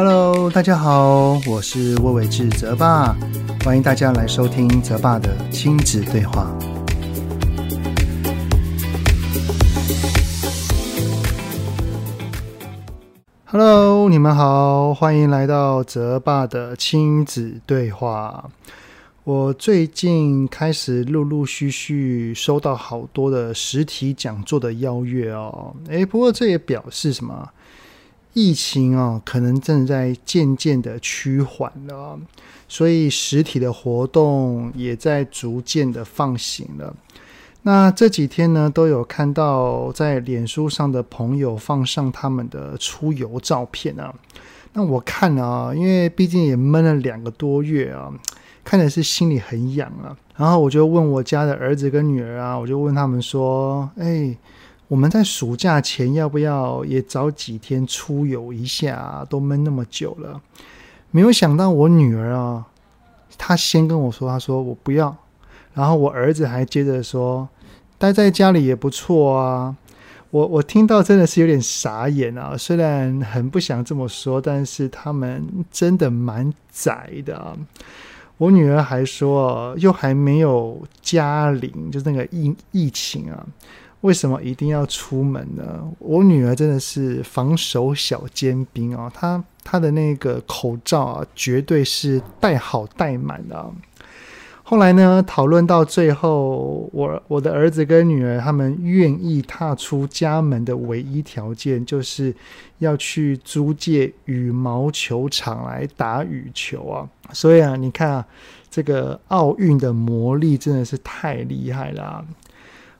Hello，大家好，我是魏伟志泽爸，欢迎大家来收听泽爸的亲子对话。Hello，你们好，欢迎来到泽爸的亲子对话。我最近开始陆陆续续收到好多的实体讲座的邀约哦，诶，不过这也表示什么？疫情哦，可能正在渐渐的趋缓了，所以实体的活动也在逐渐的放行了。那这几天呢，都有看到在脸书上的朋友放上他们的出游照片啊。那我看啊，因为毕竟也闷了两个多月啊。看的是心里很痒啊，然后我就问我家的儿子跟女儿啊，我就问他们说：“哎，我们在暑假前要不要也早几天出游一下？都闷那么久了。”没有想到我女儿啊，她先跟我说：“她说我不要。”然后我儿子还接着说：“待在家里也不错啊。”我我听到真的是有点傻眼啊，虽然很不想这么说，但是他们真的蛮宅的啊。我女儿还说，又还没有加零，就是那个疫疫情啊，为什么一定要出门呢？我女儿真的是防守小尖兵啊，她她的那个口罩啊，绝对是戴好戴满的。后来呢，讨论到最后，我我的儿子跟女儿他们愿意踏出家门的唯一条件，就是要去租借羽毛球场来打羽球啊。所以啊，你看啊，这个奥运的魔力真的是太厉害了啊。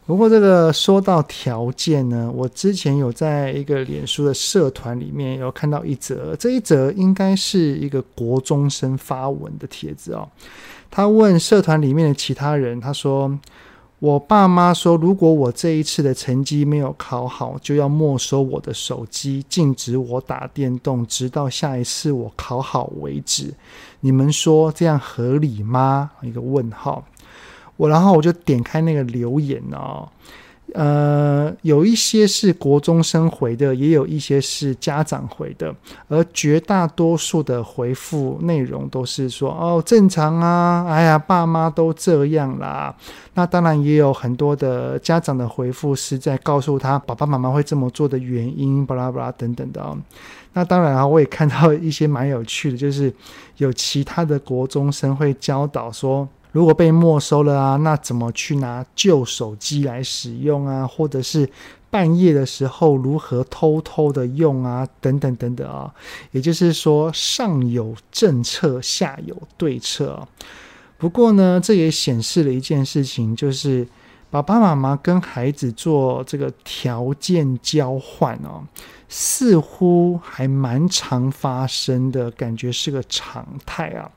不过这个说到条件呢，我之前有在一个脸书的社团里面有看到一则，这一则应该是一个国中生发文的帖子哦。他问社团里面的其他人，他说：“我爸妈说，如果我这一次的成绩没有考好，就要没收我的手机，禁止我打电动，直到下一次我考好为止。你们说这样合理吗？”一个问号。我然后我就点开那个留言哦，呃，有一些是国中生回的，也有一些是家长回的，而绝大多数的回复内容都是说哦，正常啊，哎呀，爸妈都这样啦。那当然也有很多的家长的回复是在告诉他爸爸妈妈会这么做的原因，巴拉巴拉等等的哦。那当然啊，我也看到一些蛮有趣的，就是有其他的国中生会教导说。如果被没收了啊，那怎么去拿旧手机来使用啊？或者是半夜的时候如何偷偷的用啊？等等等等啊。也就是说，上有政策，下有对策。不过呢，这也显示了一件事情，就是爸爸妈妈跟孩子做这个条件交换哦，似乎还蛮常发生的，感觉是个常态啊。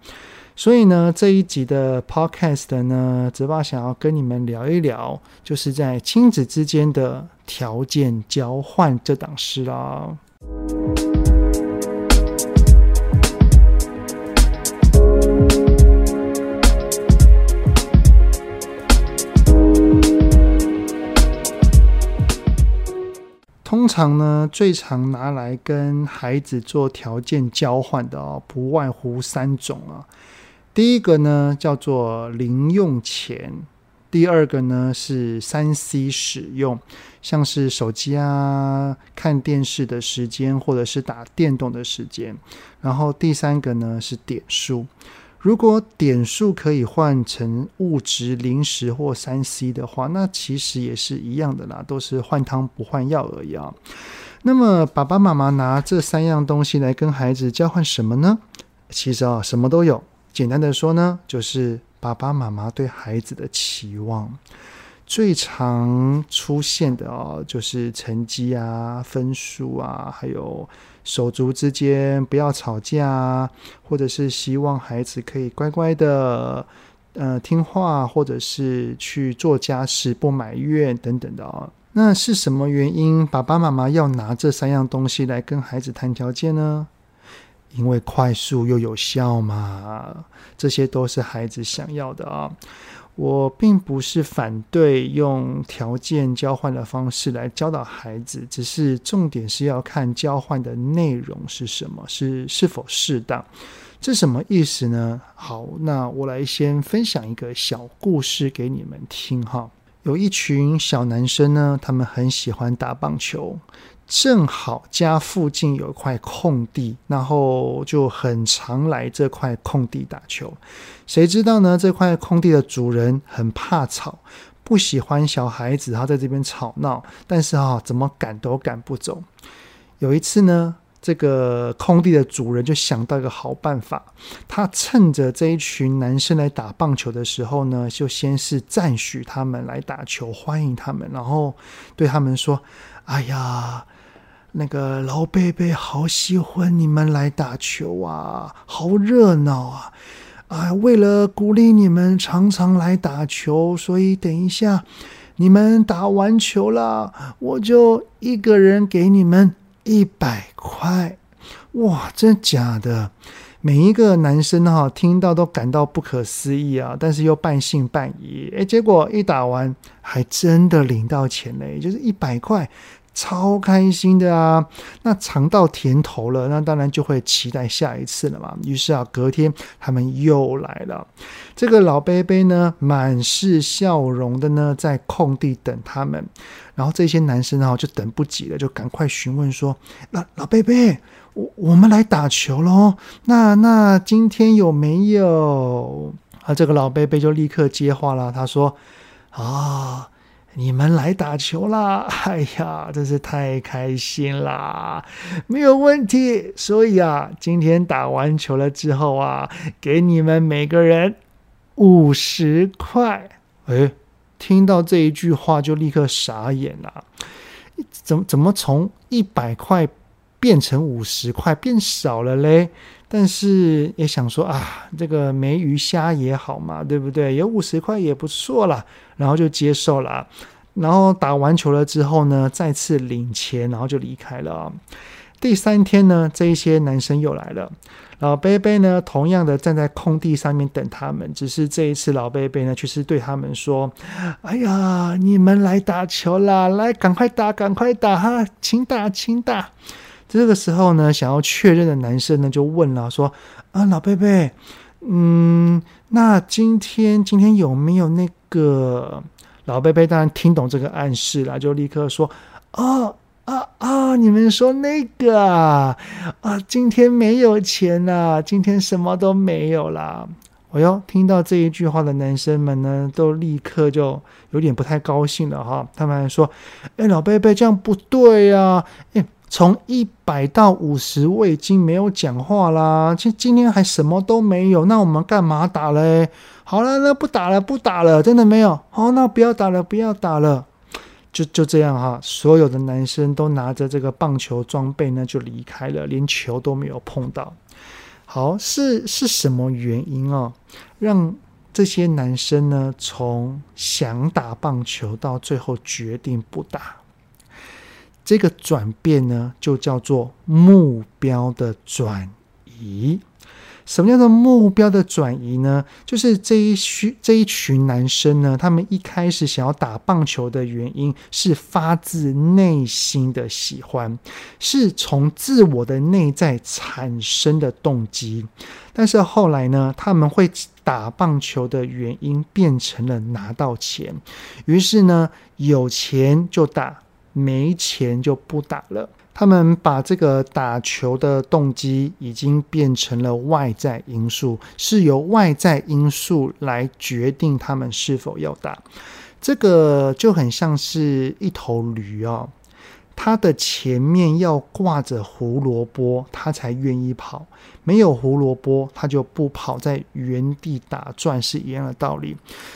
所以呢，这一集的 Podcast 呢，泽爸想要跟你们聊一聊，就是在亲子之间的条件交换这档事啦。通常呢，最常拿来跟孩子做条件交换的哦，不外乎三种啊。第一个呢叫做零用钱，第二个呢是三 C 使用，像是手机啊、看电视的时间，或者是打电动的时间。然后第三个呢是点数，如果点数可以换成物质、零食或三 C 的话，那其实也是一样的啦，都是换汤不换药而已啊。那么爸爸妈妈拿这三样东西来跟孩子交换什么呢？其实啊，什么都有。简单的说呢，就是爸爸妈妈对孩子的期望，最常出现的哦，就是成绩啊、分数啊，还有手足之间不要吵架，或者是希望孩子可以乖乖的，呃，听话，或者是去做家事不埋怨等等的哦。那是什么原因，爸爸妈妈要拿这三样东西来跟孩子谈条件呢？因为快速又有效嘛，这些都是孩子想要的啊。我并不是反对用条件交换的方式来教导孩子，只是重点是要看交换的内容是什么，是是否适当。这什么意思呢？好，那我来先分享一个小故事给你们听哈。有一群小男生呢，他们很喜欢打棒球。正好家附近有一块空地，然后就很常来这块空地打球。谁知道呢？这块空地的主人很怕吵，不喜欢小孩子，他在这边吵闹。但是哈，怎么赶都赶不走。有一次呢，这个空地的主人就想到一个好办法，他趁着这一群男生来打棒球的时候呢，就先是赞许他们来打球，欢迎他们，然后对他们说：“哎呀。”那个老贝贝好喜欢你们来打球啊，好热闹啊！啊，为了鼓励你们常常来打球，所以等一下你们打完球了，我就一个人给你们一百块。哇，真的假的？每一个男生哈听到都感到不可思议啊，但是又半信半疑。诶，结果一打完还真的领到钱嘞，就是一百块。超开心的啊！那尝到甜头了，那当然就会期待下一次了嘛。于是啊，隔天他们又来了。这个老伯伯呢，满是笑容的呢，在空地等他们。然后这些男生啊，就等不及了，就赶快询问说：“老老伯伯，我我们来打球喽？那那今天有没有？”啊，这个老伯伯就立刻接话了，他说：“啊。”你们来打球啦！哎呀，真是太开心啦！没有问题。所以啊，今天打完球了之后啊，给你们每个人五十块。哎，听到这一句话就立刻傻眼了。怎么怎么从一百块变成五十块，变少了嘞？但是也想说啊，这个没鱼虾也好嘛，对不对？有五十块也不错啦，然后就接受了。然后打完球了之后呢，再次领钱，然后就离开了。第三天呢，这一些男生又来了，老贝贝呢，同样的站在空地上面等他们，只是这一次老贝贝呢，却是对他们说：“哎呀，你们来打球啦，来，赶快打，赶快打哈，请打，请打。”这个时候呢，想要确认的男生呢就问了，说：“啊，老伯伯，嗯，那今天今天有没有那个？”老伯伯当然听懂这个暗示了，就立刻说：“啊啊啊！你们说那个啊啊，今天没有钱啦，今天什么都没有啦。”哎呦，听到这一句话的男生们呢，都立刻就有点不太高兴了哈。他们还说：“哎，老伯伯这样不对呀！哎。”从一百到五十，我已经没有讲话啦。今今天还什么都没有，那我们干嘛打嘞？好了，那不打了，不打了，真的没有。好，那不要打了，不要打了。就就这样哈，所有的男生都拿着这个棒球装备呢，就离开了，连球都没有碰到。好，是是什么原因哦，让这些男生呢，从想打棒球到最后决定不打？这个转变呢，就叫做目标的转移。什么叫做目标的转移呢？就是这一群这一群男生呢，他们一开始想要打棒球的原因是发自内心的喜欢，是从自我的内在产生的动机。但是后来呢，他们会打棒球的原因变成了拿到钱，于是呢，有钱就打。没钱就不打了。他们把这个打球的动机已经变成了外在因素，是由外在因素来决定他们是否要打。这个就很像是一头驴哦，它的前面要挂着胡萝卜，它才愿意跑；没有胡萝卜，它就不跑，在原地打转是一样的道理。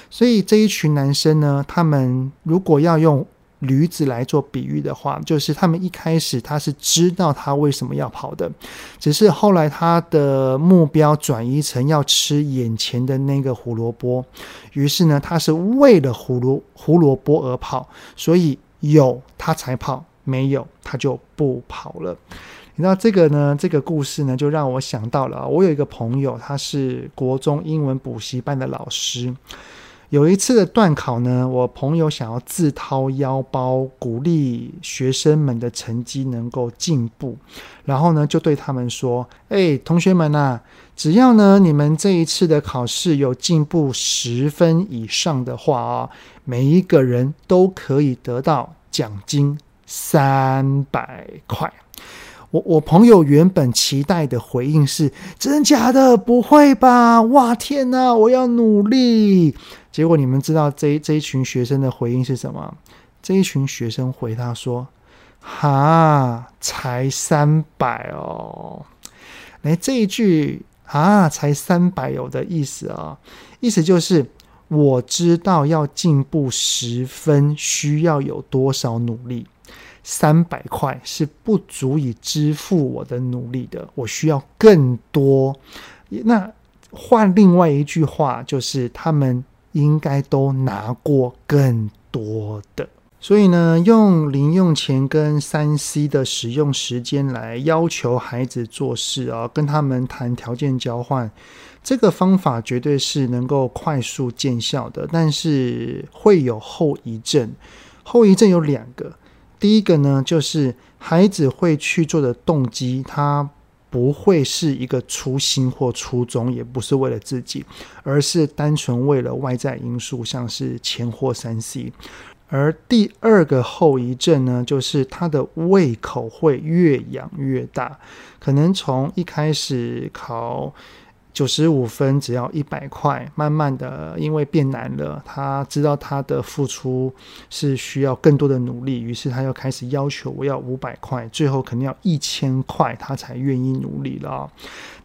所以这一群男生呢，他们如果要用驴子来做比喻的话，就是他们一开始他是知道他为什么要跑的，只是后来他的目标转移成要吃眼前的那个胡萝卜，于是呢，他是为了胡萝胡萝卜而跑，所以有他才跑，没有他就不跑了。你知道这个呢？这个故事呢，就让我想到了，我有一个朋友，他是国中英文补习班的老师。有一次的段考呢，我朋友想要自掏腰包鼓励学生们的成绩能够进步，然后呢就对他们说：“哎，同学们呐，只要呢你们这一次的考试有进步十分以上的话啊，每一个人都可以得到奖金三百块。”我我朋友原本期待的回应是：真假的？不会吧？哇天哪！我要努力。结果你们知道这这一群学生的回应是什么？这一群学生回他说：“哈，才三百哦。”来这一句“啊，才三百有的意思啊、意思就是我知道要进步十分需要有多少努力。三百块是不足以支付我的努力的，我需要更多。那换另外一句话，就是他们应该都拿过更多的。所以呢，用零用钱跟三 C 的使用时间来要求孩子做事啊，跟他们谈条件交换，这个方法绝对是能够快速见效的，但是会有后遗症。后遗症有两个。第一个呢，就是孩子会去做的动机，他不会是一个初心或初衷，也不是为了自己，而是单纯为了外在因素，像是钱或三 C。而第二个后遗症呢，就是他的胃口会越养越大，可能从一开始考。九十五分只要一百块，慢慢的因为变难了，他知道他的付出是需要更多的努力，于是他又开始要求我要五百块，最后肯定要一千块，他才愿意努力了。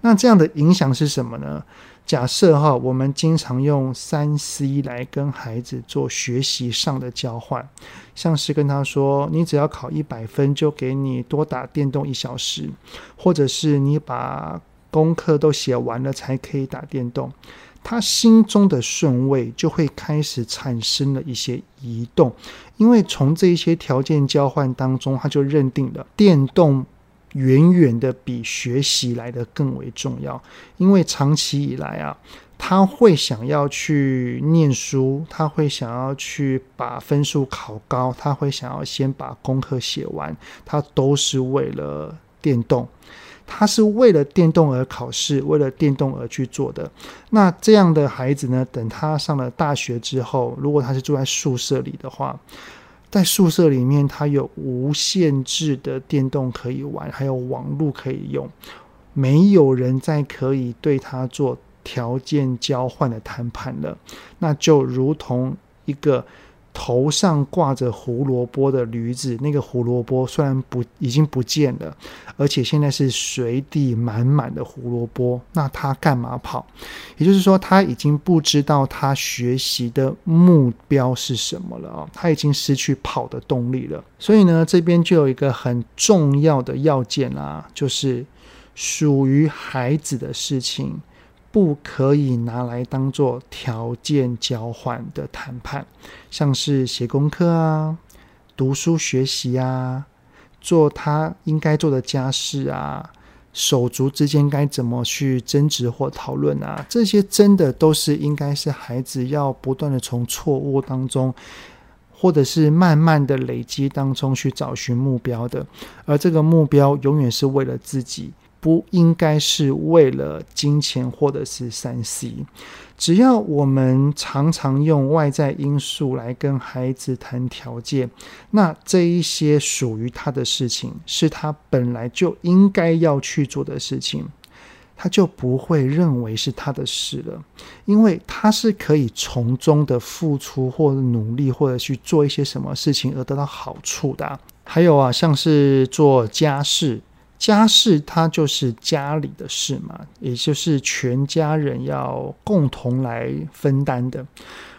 那这样的影响是什么呢？假设哈，我们经常用三 C 来跟孩子做学习上的交换，像是跟他说，你只要考一百分，就给你多打电动一小时，或者是你把。功课都写完了才可以打电动，他心中的顺位就会开始产生了一些移动，因为从这一些条件交换当中，他就认定了电动远远的比学习来得更为重要，因为长期以来啊，他会想要去念书，他会想要去把分数考高，他会想要先把功课写完，他都是为了电动。他是为了电动而考试，为了电动而去做的。那这样的孩子呢？等他上了大学之后，如果他是住在宿舍里的话，在宿舍里面，他有无限制的电动可以玩，还有网络可以用，没有人再可以对他做条件交换的谈判了。那就如同一个。头上挂着胡萝卜的驴子，那个胡萝卜虽然不已经不见了，而且现在是随地满满的胡萝卜，那他干嘛跑？也就是说，他已经不知道他学习的目标是什么了啊！他已经失去跑的动力了。所以呢，这边就有一个很重要的要件啊，就是属于孩子的事情。不可以拿来当做条件交换的谈判，像是写功课啊、读书学习啊、做他应该做的家事啊、手足之间该怎么去争执或讨论啊，这些真的都是应该是孩子要不断的从错误当中，或者是慢慢的累积当中去找寻目标的，而这个目标永远是为了自己。不应该是为了金钱或者是三 C，只要我们常常用外在因素来跟孩子谈条件，那这一些属于他的事情，是他本来就应该要去做的事情，他就不会认为是他的事了，因为他是可以从中的付出或努力或者去做一些什么事情而得到好处的。还有啊，像是做家事。家事它就是家里的事嘛，也就是全家人要共同来分担的。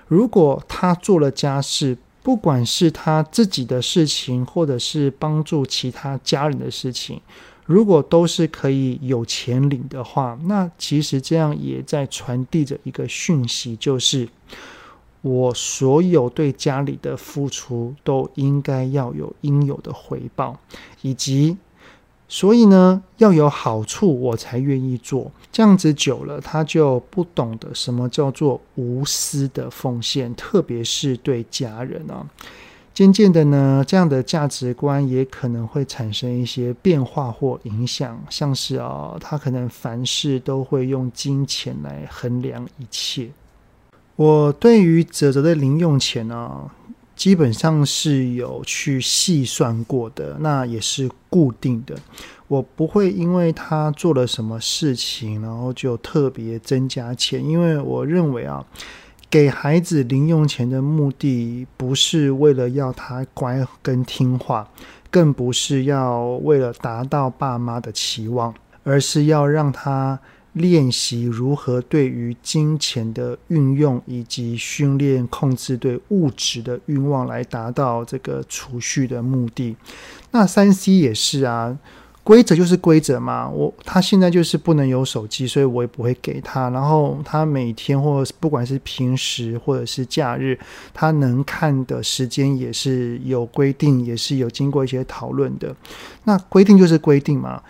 如果他做了家事，不管是他自己的事情，或者是帮助其他家人的事情，如果都是可以有钱领的话，那其实这样也在传递着一个讯息，就是我所有对家里的付出都应该要有应有的回报，以及。所以呢，要有好处我才愿意做。这样子久了，他就不懂得什么叫做无私的奉献，特别是对家人啊。渐渐的呢，这样的价值观也可能会产生一些变化或影响，像是啊，他可能凡事都会用金钱来衡量一切。我对于泽泽的零用钱呢、基本上是有去细算过的，那也是固定的。我不会因为他做了什么事情，然后就特别增加钱，因为我认为啊，给孩子零用钱的目的不是为了要他乖跟听话，更不是要为了达到爸妈的期望，而是要让他。练习如何对于金钱的运用，以及训练控制对物质的欲望，来达到这个储蓄的目的。那三 C 也是啊，规则就是规则嘛。我他现在就是不能有手机，所以我也不会给他。然后他每天或不管是平时或者是假日，他能看的时间也是有规定，也是有经过一些讨论的。那规定就是规定嘛。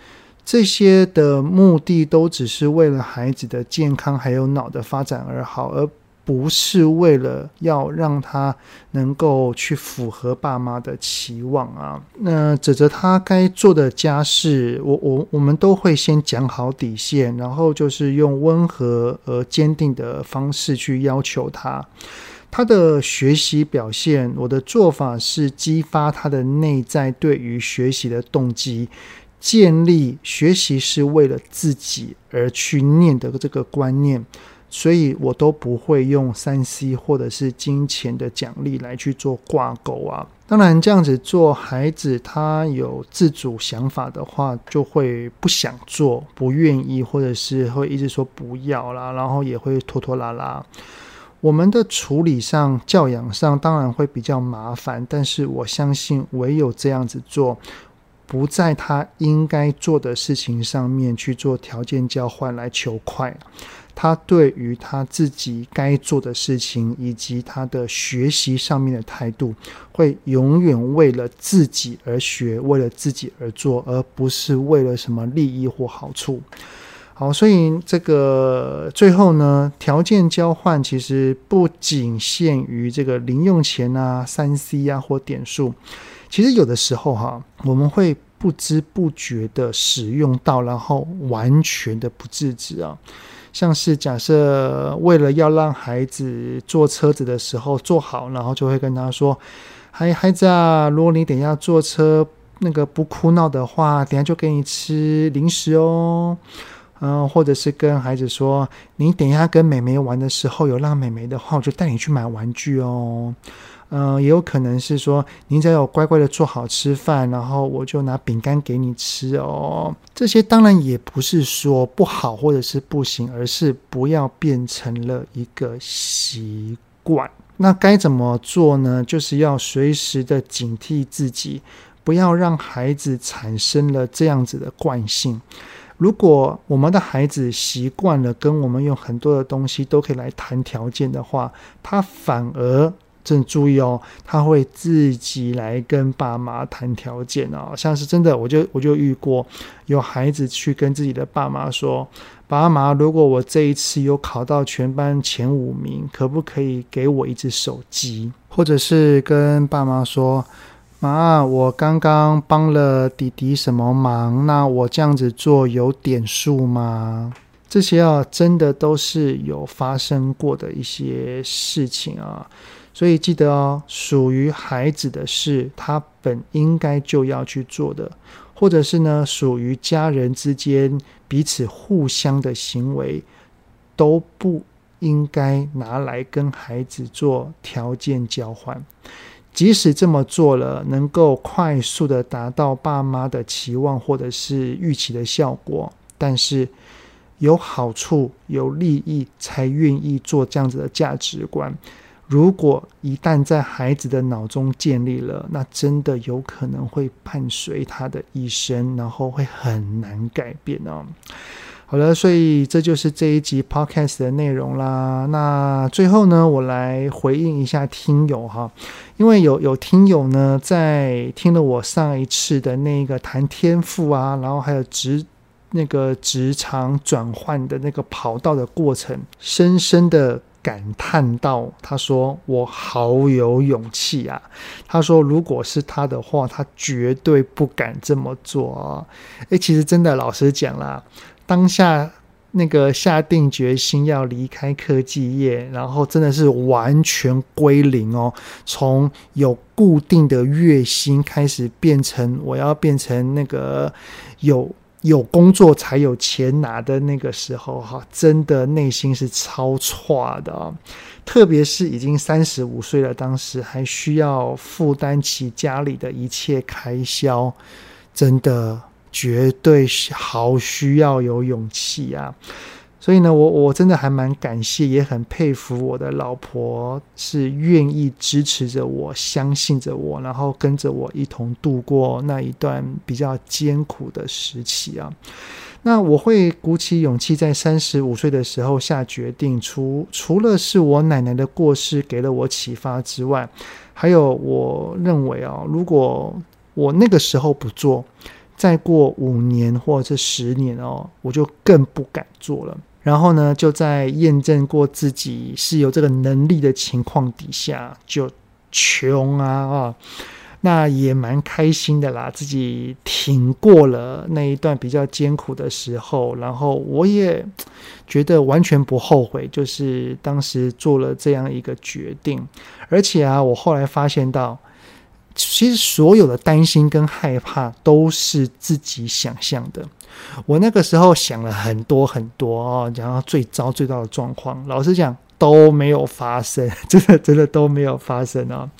这些的目的都只是为了孩子的健康还有脑的发展而好，而不是为了要让他能够去符合爸妈的期望啊。那指着他该做的家事，我我我们都会先讲好底线，然后就是用温和而坚定的方式去要求他。他的学习表现，我的做法是激发他的内在对于学习的动机。建立学习是为了自己而去念的这个观念，所以我都不会用三 C 或者是金钱的奖励来去做挂钩啊。当然，这样子做，孩子他有自主想法的话，就会不想做、不愿意，或者是会一直说不要啦，然后也会拖拖拉拉。我们的处理上、教养上当然会比较麻烦，但是我相信唯有这样子做。不在他应该做的事情上面去做条件交换来求快，他对于他自己该做的事情以及他的学习上面的态度，会永远为了自己而学，为了自己而做，而不是为了什么利益或好处。好，所以这个最后呢，条件交换其实不仅限于这个零用钱啊、三 C 啊或点数。其实有的时候哈，我们会不知不觉的使用到，然后完全的不自知啊。像是假设为了要让孩子坐车子的时候坐好，然后就会跟他说：“孩孩子啊，如果你等一下坐车那个不哭闹的话，等下就给你吃零食哦。”嗯，或者是跟孩子说：“你等一下跟妹妹玩的时候有让妹妹的话，我就带你去买玩具哦。”嗯，也有可能是说，您只要乖乖的做好吃饭，然后我就拿饼干给你吃哦。这些当然也不是说不好或者是不行，而是不要变成了一个习惯。那该怎么做呢？就是要随时的警惕自己，不要让孩子产生了这样子的惯性。如果我们的孩子习惯了跟我们用很多的东西都可以来谈条件的话，他反而。请注意哦，他会自己来跟爸妈谈条件哦，像是真的，我就我就遇过有孩子去跟自己的爸妈说：“爸妈，如果我这一次有考到全班前五名，可不可以给我一只手机？”或者是跟爸妈说：“妈，我刚刚帮了弟弟什么忙？那我这样子做有点数吗？”这些啊，真的都是有发生过的一些事情啊。所以记得哦，属于孩子的事，他本应该就要去做的，或者是呢，属于家人之间彼此互相的行为，都不应该拿来跟孩子做条件交换。即使这么做了，能够快速的达到爸妈的期望或者是预期的效果，但是有好处、有利益才愿意做这样子的价值观。如果一旦在孩子的脑中建立了，那真的有可能会伴随他的一生，然后会很难改变哦。好了，所以这就是这一集 podcast 的内容啦。那最后呢，我来回应一下听友哈，因为有有听友呢，在听了我上一次的那个谈天赋啊，然后还有职那个职场转换的那个跑道的过程，深深的感叹到，他说我好有勇气啊。他说，如果是他的话，他绝对不敢这么做啊。诶，其实真的，老实讲啦。当下那个下定决心要离开科技业，然后真的是完全归零哦，从有固定的月薪开始变成我要变成那个有有工作才有钱拿的那个时候哈，真的内心是超差的啊，特别是已经三十五岁了，当时还需要负担起家里的一切开销，真的。绝对好需要有勇气啊！所以呢，我我真的还蛮感谢，也很佩服我的老婆，是愿意支持着我，相信着我，然后跟着我一同度过那一段比较艰苦的时期啊。那我会鼓起勇气在三十五岁的时候下决定，除除了是我奶奶的过世给了我启发之外，还有我认为啊，如果我那个时候不做。再过五年或者十年哦，我就更不敢做了。然后呢，就在验证过自己是有这个能力的情况底下，就穷啊啊，那也蛮开心的啦。自己挺过了那一段比较艰苦的时候，然后我也觉得完全不后悔，就是当时做了这样一个决定。而且啊，我后来发现到。其实所有的担心跟害怕都是自己想象的。我那个时候想了很多很多哦，然后最糟最糟的状况，老实讲都没有发生，真的真的都没有发生啊。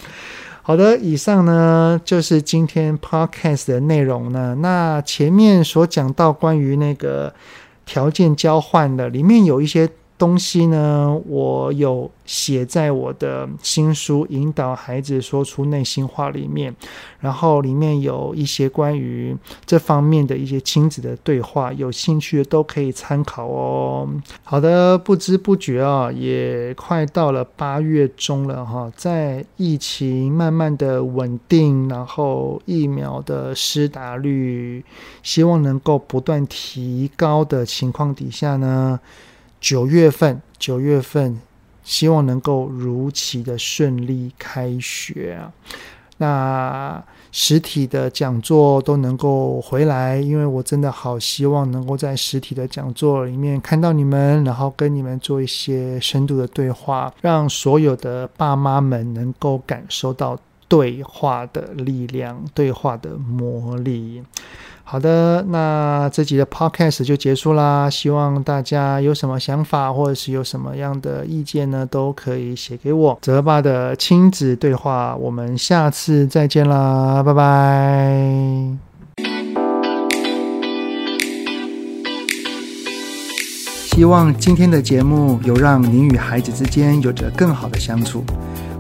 好的，以上呢就是今天 podcast 的内容呢。那前面所讲到关于那个条件交换的，里面有一些。东西呢，我有写在我的新书《引导孩子说出内心话》里面，然后里面有一些关于这方面的一些亲子的对话，有兴趣的都可以参考哦。好的，不知不觉啊，也快到了八月中了哈，在疫情慢慢的稳定，然后疫苗的施打率希望能够不断提高的情况底下呢。九月份，九月份，希望能够如期的顺利开学啊！那实体的讲座都能够回来，因为我真的好希望能够在实体的讲座里面看到你们，然后跟你们做一些深度的对话，让所有的爸妈们能够感受到对话的力量，对话的魔力。好的，那这集的 podcast 就结束啦。希望大家有什么想法，或者是有什么样的意见呢，都可以写给我。泽爸的亲子对话，我们下次再见啦，拜拜。希望今天的节目有让您与孩子之间有着更好的相处。